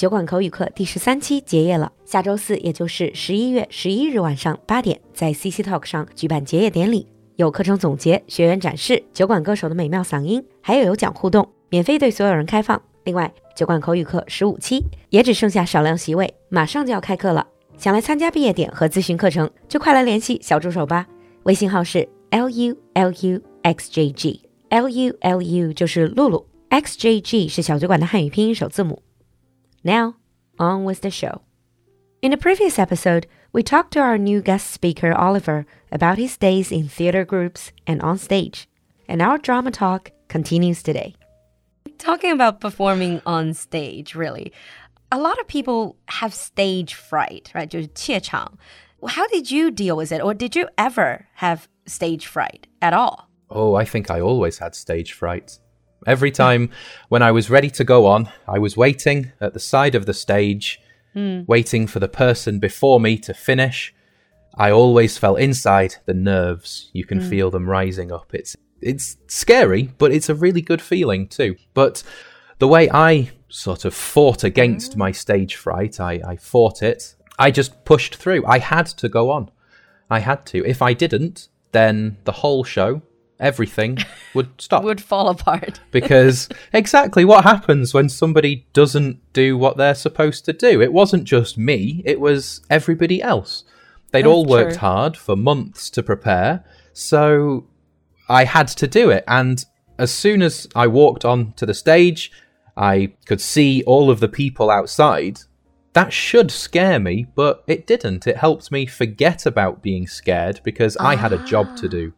酒馆口语课第十三期结业了。下周四，也就是十一月十一日晚上八点，在 CC Talk 上举办结业典礼，有课程总结、学员展示酒馆歌手的美妙嗓音，还有有奖互动，免费对所有人开放。另外，酒馆口语课十五期也只剩下少量席位，马上就要开课了。想来参加毕业点和咨询课程，就快来联系小助手吧。微信号是 l u l u x j g，l u l u 就是露露，x j g 是小酒馆的汉语拼音首字母。Now, on with the show. In the previous episode, we talked to our new guest speaker, Oliver, about his days in theater groups and on stage. And our drama talk continues today. Talking about performing on stage, really, a lot of people have stage fright, right? 就是怯场. How did you deal with it? Or did you ever have stage fright at all? Oh, I think I always had stage fright. Every time when I was ready to go on, I was waiting at the side of the stage, mm. waiting for the person before me to finish. I always felt inside the nerves. You can mm. feel them rising up. It's it's scary, but it's a really good feeling too. But the way I sort of fought against my stage fright, I, I fought it. I just pushed through. I had to go on. I had to. If I didn't, then the whole show everything would stop. would fall apart. because exactly what happens when somebody doesn't do what they're supposed to do. It wasn't just me, it was everybody else. They'd That's all worked true. hard for months to prepare, so I had to do it. And as soon as I walked on to the stage, I could see all of the people outside. That should scare me, but it didn't. It helped me forget about being scared because I had a job to ah. do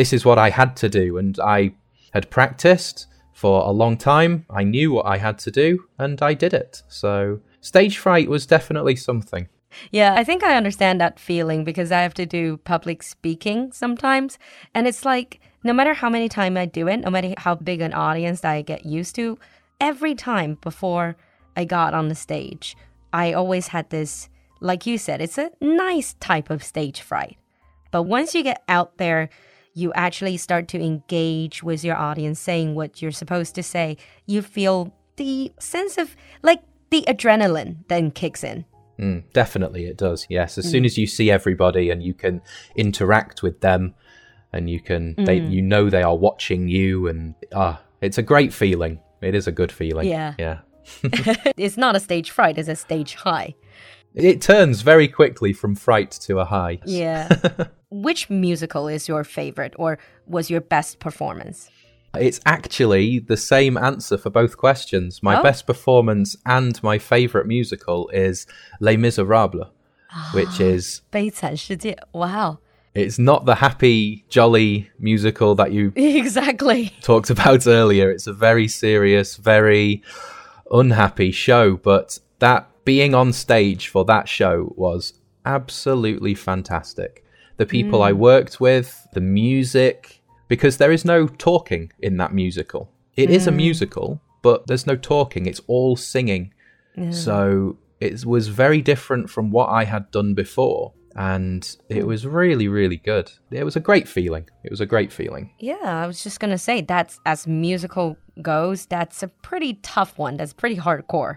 this is what I had to do. And I had practiced for a long time. I knew what I had to do and I did it. So stage fright was definitely something. Yeah, I think I understand that feeling because I have to do public speaking sometimes. And it's like, no matter how many times I do it, no matter how big an audience I get used to, every time before I got on the stage, I always had this, like you said, it's a nice type of stage fright. But once you get out there, you actually start to engage with your audience, saying what you're supposed to say, you feel the sense of like the adrenaline then kicks in. Mm, definitely, it does. Yes, as mm. soon as you see everybody and you can interact with them, and you can, mm. they, you know, they are watching you, and ah, it's a great feeling. It is a good feeling. Yeah, yeah. it's not a stage fright; it's a stage high. It turns very quickly from fright to a high. Yeah. Which musical is your favorite or was your best performance? It's actually the same answer for both questions. My oh? best performance and my favorite musical is Les Miserables, which is 悲惨世界. Wow. It's not the happy, jolly musical that you exactly talked about earlier. It's a very serious, very unhappy show, but that being on stage for that show was absolutely fantastic the people mm. I worked with, the music, because there is no talking in that musical. It mm. is a mm. musical, but there's no talking, it's all singing. Yeah. So it was very different from what I had done before. And it was really, really good. It was a great feeling. It was a great feeling. Yeah, I was just going to say that's as musical goes, that's a pretty tough one. That's pretty hardcore.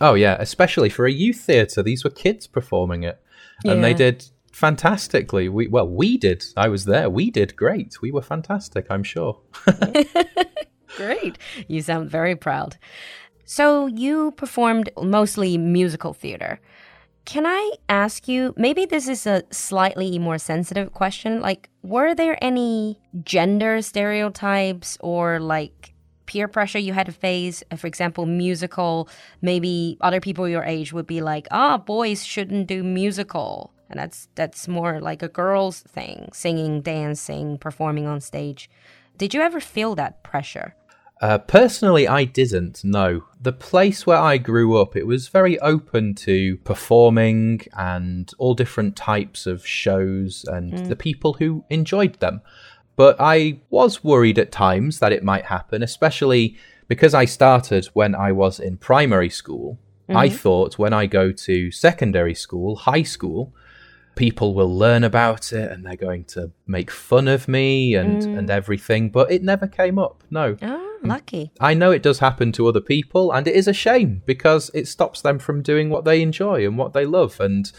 Oh, yeah, especially for a youth theatre. These were kids performing it. And yeah. they did fantastically. We well, we did. I was there. We did great. We were fantastic. I'm sure. great. You sound very proud. So you performed mostly musical theater. Can I ask you, maybe this is a slightly more sensitive question. Like, were there any gender stereotypes or like peer pressure you had to face? For example, musical, maybe other people your age would be like, ah, oh, boys shouldn't do musical and that's that's more like a girls thing singing dancing performing on stage did you ever feel that pressure uh, personally, I didn't. No, the place where I grew up, it was very open to performing and all different types of shows and mm. the people who enjoyed them. But I was worried at times that it might happen, especially because I started when I was in primary school. Mm-hmm. I thought when I go to secondary school, high school, people will learn about it and they're going to make fun of me and, mm. and everything, but it never came up. No. Oh. lucky. I know it does happen to other people, and it is a shame because it stops them from doing what they enjoy and what they love. And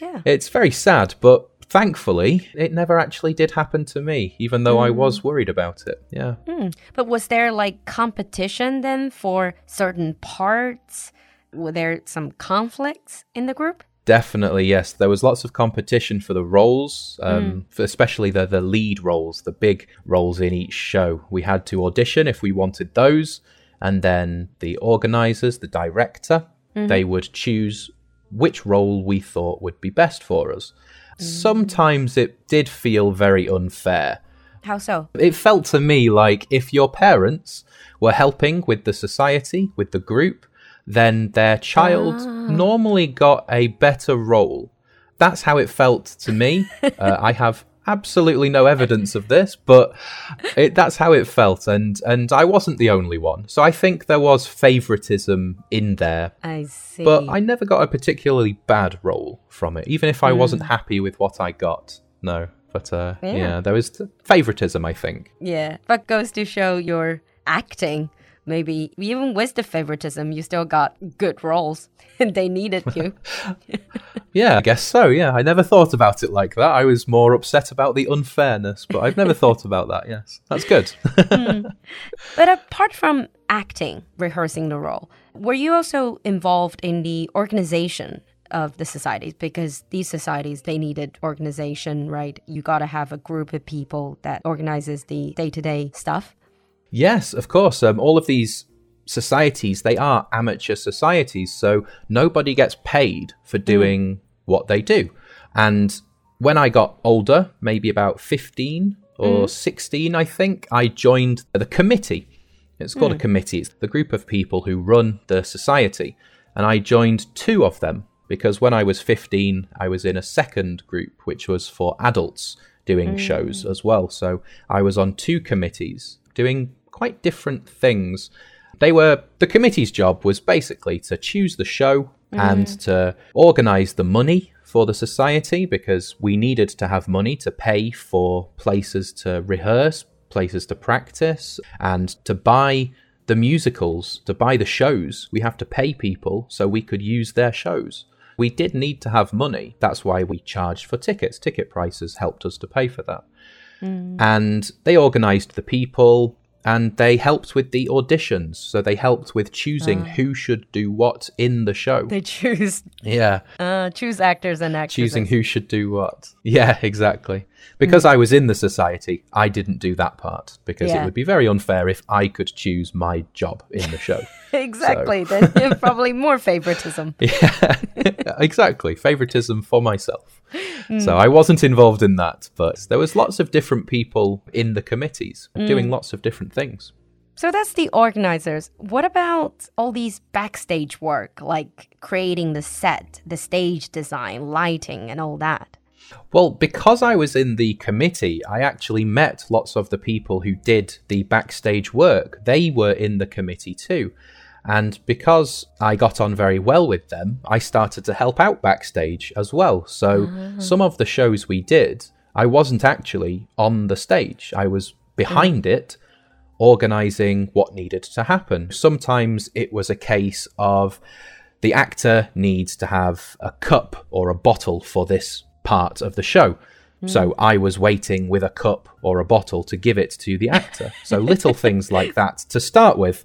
Yeah. it's very sad, but thankfully, it never actually did happen to me, even though I was worried about it. Yeah. Hmm. But was there like competition then for certain parts? Were there some conflicts in the group? Definitely, yes. There was lots of competition for the roles, um, hmm. for especially the the lead roles, the big roles in each show. We had to audition if we wanted those, and then the organizers, the director, mm-hmm. they would choose which role we thought would be best for us. Mm. Sometimes it did feel very unfair. How so? It felt to me like if your parents were helping with the society, with the group, then their child normally got a better role. That's how it felt to me. uh, I have absolutely no evidence of this, but it, that's how it felt, and and I wasn't the only one. So I think there was favoritism in there, I see. but I never got a particularly bad role from it, even if I wasn't happy with what I got. No, but uh, Yeah. yeah. there was favoritism. I think. yeah, but goes to show your acting. Maybe even with the favoritism, you still got good roles, and they needed you. Yeah, I guess so. Yeah, I never thought about it like that. I was more upset about the unfairness, but I've never thought about that. Yes, that's good. Hmm. But apart from acting, rehearsing the role, were you also involved in the organization of the societies? Because these societies, they needed organization, right? You got to have a group of people that organizes the day to day stuff. Yes, of course. Um, all of these societies, they are amateur societies, so nobody gets paid for mm-hmm. doing what they do. And when I got older, maybe about 15 or mm-hmm. 16, I think, I joined the committee. It's called a mm. committee. It's the group of people who run the society. And I joined two of them because when I was 15, I was in a second group, which was for adults doing mm. shows as well. So I was on two committees doing quite different things. They were, the committee's job was basically to choose the show and mm. to organize the money for the society because we needed to have money to pay for places to rehearse, places to practice, and to buy the musicals, to buy the shows. We have to pay people so we could use their shows. We did need to have money. That's why we charged for tickets. Ticket prices helped us to pay for that. Mm. And they organized the people and they helped with the auditions. So they helped with choosing who should do what in the show. They choose yeah uh, choose actors and actresses. choosing who should do what. Yeah, exactly. Because mm. I was in the society, I didn't do that part because Yeah. it would be very unfair if I could choose my job in the show. exactly. Then probably more favoritism. yeah, exactly. Favoritism for myself. Mm. So I wasn't involved in that, but there was lots of different people in the committees mm. doing lots of different things. So that's the organizers. What about all these backstage work, like creating the set, the stage design, lighting, and all that? Well, because I was in the committee, I actually met lots of the people who did the backstage work. They were in the committee too. And because I got on very well with them, I started to help out backstage as well. So ah. some of the shows we did, I wasn't actually on the stage, I was behind mm. it organizing what needed to happen. Sometimes it was a case of the actor needs to have a cup or a bottle for this part of the show. Hmm. So I was waiting with a cup or a bottle to give it to the actor. So little things like that to start with.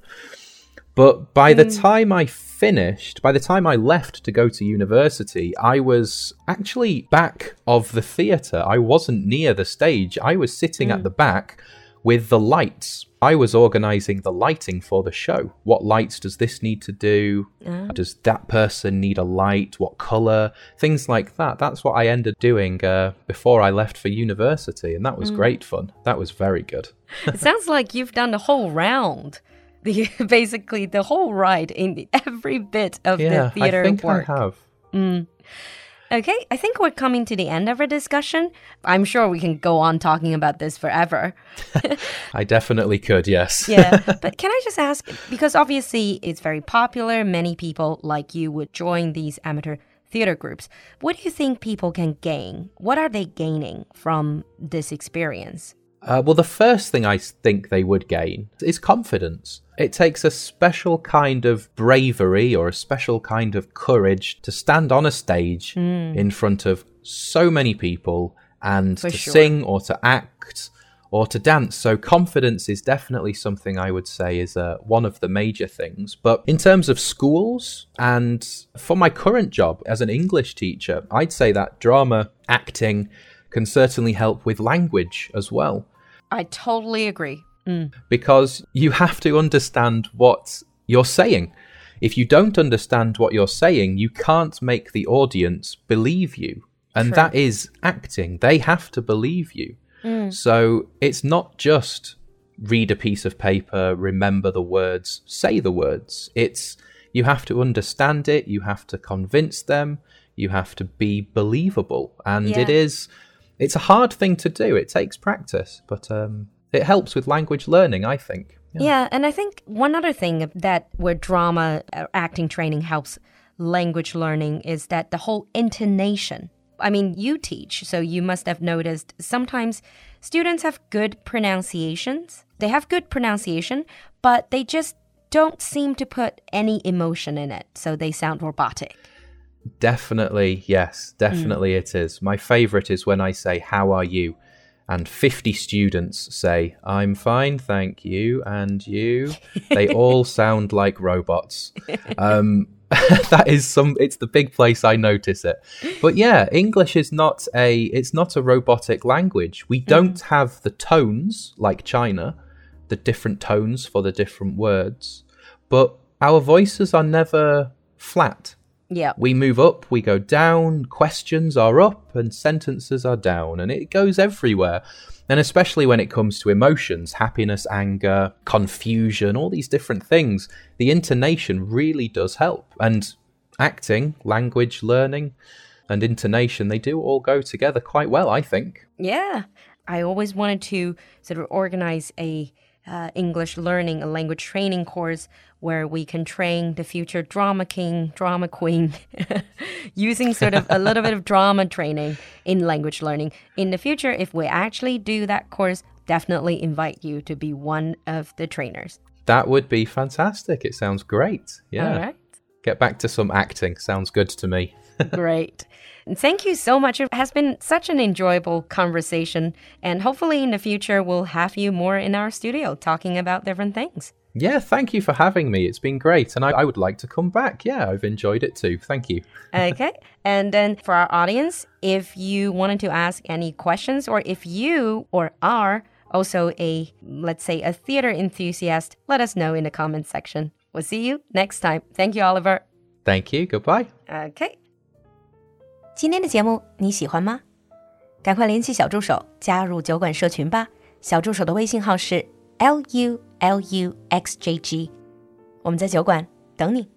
But by the hmm. time I finished, by the time I left to go to university, I was actually back of the theatre. I wasn't near the stage. I was sitting at hmm. the back with the lights. I was organising the lighting for the show. What lights does this need to do? Ah. Does that person need a light? What colour? Things like that. That's what I ended doing uh, before I left for university, and that was mm. great fun. That was very good. it sounds like you've done the whole round. The, basically, the whole ride in every bit of Yeah, the I theater think work. I have. Mm. Okay, I think we're coming to the end of our discussion. I'm sure we can go on talking about this forever. I definitely could, yes. Yeah, but can I just ask because obviously it's very popular, many people like you would join these amateur theater groups. What do you think people can gain? What are they gaining from this experience? Uh, well, the first thing I think they would gain is confidence. It takes a special kind of bravery or a special kind of courage to stand on a stage mm. in front of so many people and For to sure. sing or to act or to dance. So confidence is definitely something I would say is uh, one of the major things. But in terms of schools and for my current job as an English teacher, I'd say that drama, acting can certainly help with language as well. I totally agree. Mm. Because you have to understand what you're saying. If you don't understand what you're saying, you can't make the audience believe you. And True. that is acting. They have to believe you. Mm. So it's not just read a piece of paper, remember the words, say the words. It's you have to understand it, you have to convince them, you have to be believable. And yeah. it is it's a hard thing to do. It takes practice, but um, it helps with language learning, I think. Yeah. yeah, and I think one other thing that where drama uh, acting training helps language learning is that the whole intonation. I mean, you teach, so you must have noticed sometimes students have good pronunciations. They have good pronunciation, but they just don't seem to put any emotion in it, so they sound robotic. Definitely, yes, definitely mm. it is. My favorite is when I say, How are you? And 50 students say, I'm fine, thank you. And you? They all sound like robots. Um, that is some it's the big place i notice it but yeah english is not a it's not a robotic language we mm. don't mm. have the tones like china the different tones for the different words but our voices are never flat yeah. We move up, we go down, questions are up, and sentences are down, and it goes everywhere. And especially when it comes to emotions, happiness, anger, confusion, all these different things, the intonation really does help. And acting, language learning, and intonation, they do all go together quite well, I think. Yeah. I always wanted to sort of organize a uh, English learning, a language training course where we can train the future drama king, drama queen, using sort of a little bit of drama training in language learning. In the future, if we actually do that course, definitely invite you to be one of the trainers. That would be fantastic. It sounds great. Yeah. All right. Get back to some acting. Sounds good to me. great. Thank you so much. It has been such an enjoyable conversation. And hopefully in the future, we'll have you more in our studio talking about different things. Yeah, thank you for having me. It's been great. And I, I, would like to come back. Yeah, I've enjoyed it too. Thank you. okay. And then for our audience, if you wanted to ask any questions or if you or are also a, let's say, a theater enthusiast, let us know in the comments section. We'll see you next time. Thank you, Oliver. Thank you. Goodbye. Okay. 今天的节目你喜欢吗？赶快联系小助手加入酒馆社群吧。小助手的微信号是 l u l u x j g，我们在酒馆等你。